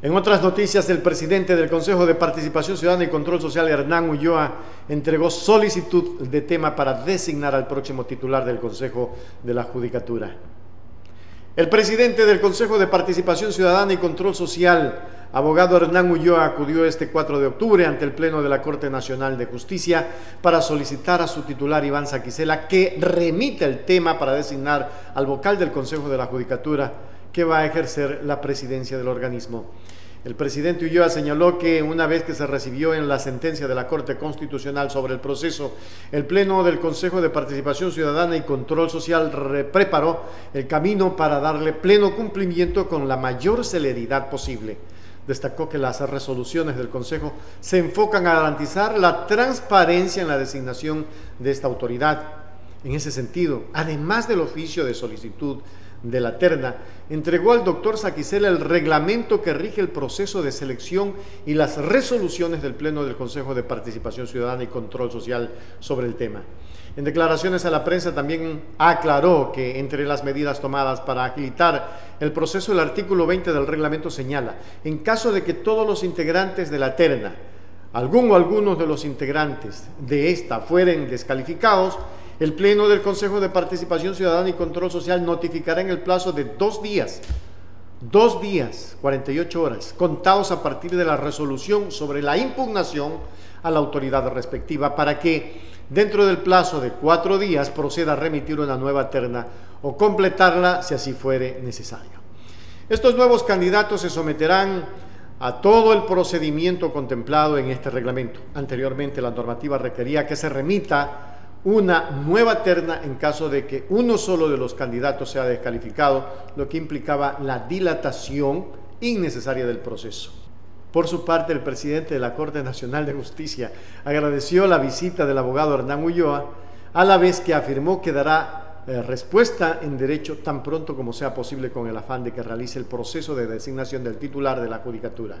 En otras noticias, el presidente del Consejo de Participación Ciudadana y Control Social, Hernán Ulloa, entregó solicitud de tema para designar al próximo titular del Consejo de la Judicatura. El presidente del Consejo de Participación Ciudadana y Control Social, abogado Hernán Ulloa, acudió este 4 de octubre ante el Pleno de la Corte Nacional de Justicia para solicitar a su titular Iván Saquicela que remita el tema para designar al vocal del Consejo de la Judicatura que va a ejercer la presidencia del organismo. El presidente Ulloa señaló que una vez que se recibió en la sentencia de la Corte Constitucional sobre el proceso, el Pleno del Consejo de Participación Ciudadana y Control Social preparó el camino para darle pleno cumplimiento con la mayor celeridad posible. Destacó que las resoluciones del Consejo se enfocan a garantizar la transparencia en la designación de esta autoridad. En ese sentido, además del oficio de solicitud de la terna, entregó al doctor Saquicela el reglamento que rige el proceso de selección y las resoluciones del Pleno del Consejo de Participación Ciudadana y Control Social sobre el tema. En declaraciones a la prensa también aclaró que entre las medidas tomadas para agilitar el proceso el artículo 20 del reglamento señala, en caso de que todos los integrantes de la terna, algún o algunos de los integrantes de esta fueren descalificados, el Pleno del Consejo de Participación Ciudadana y Control Social notificará en el plazo de dos días, dos días, 48 horas, contados a partir de la resolución sobre la impugnación a la autoridad respectiva para que dentro del plazo de cuatro días proceda a remitir una nueva terna o completarla si así fuere necesario. Estos nuevos candidatos se someterán a todo el procedimiento contemplado en este reglamento. Anteriormente la normativa requería que se remita una nueva terna en caso de que uno solo de los candidatos sea descalificado, lo que implicaba la dilatación innecesaria del proceso. Por su parte, el presidente de la Corte Nacional de Justicia agradeció la visita del abogado Hernán Ulloa, a la vez que afirmó que dará eh, respuesta en derecho tan pronto como sea posible con el afán de que realice el proceso de designación del titular de la judicatura.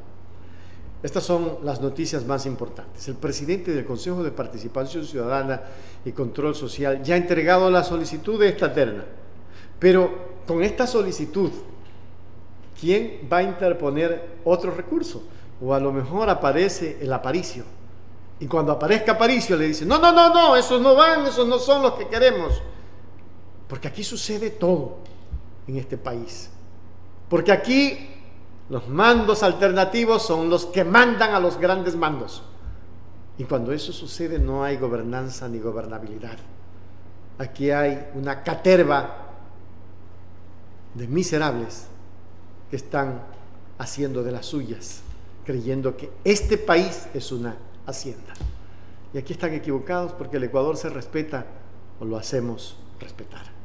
Estas son las noticias más importantes. El presidente del Consejo de Participación Ciudadana y Control Social ya ha entregado la solicitud de esta terna, pero con esta solicitud, ¿quién va a interponer otro recurso? O a lo mejor aparece el Aparicio. Y cuando aparezca Aparicio le dice, no, no, no, no, esos no van, esos no son los que queremos. Porque aquí sucede todo en este país. Porque aquí los mandos alternativos son los que mandan a los grandes mandos. Y cuando eso sucede no hay gobernanza ni gobernabilidad. Aquí hay una caterva de miserables que están haciendo de las suyas, creyendo que este país es una hacienda. Y aquí están equivocados porque el Ecuador se respeta o lo hacemos respetar.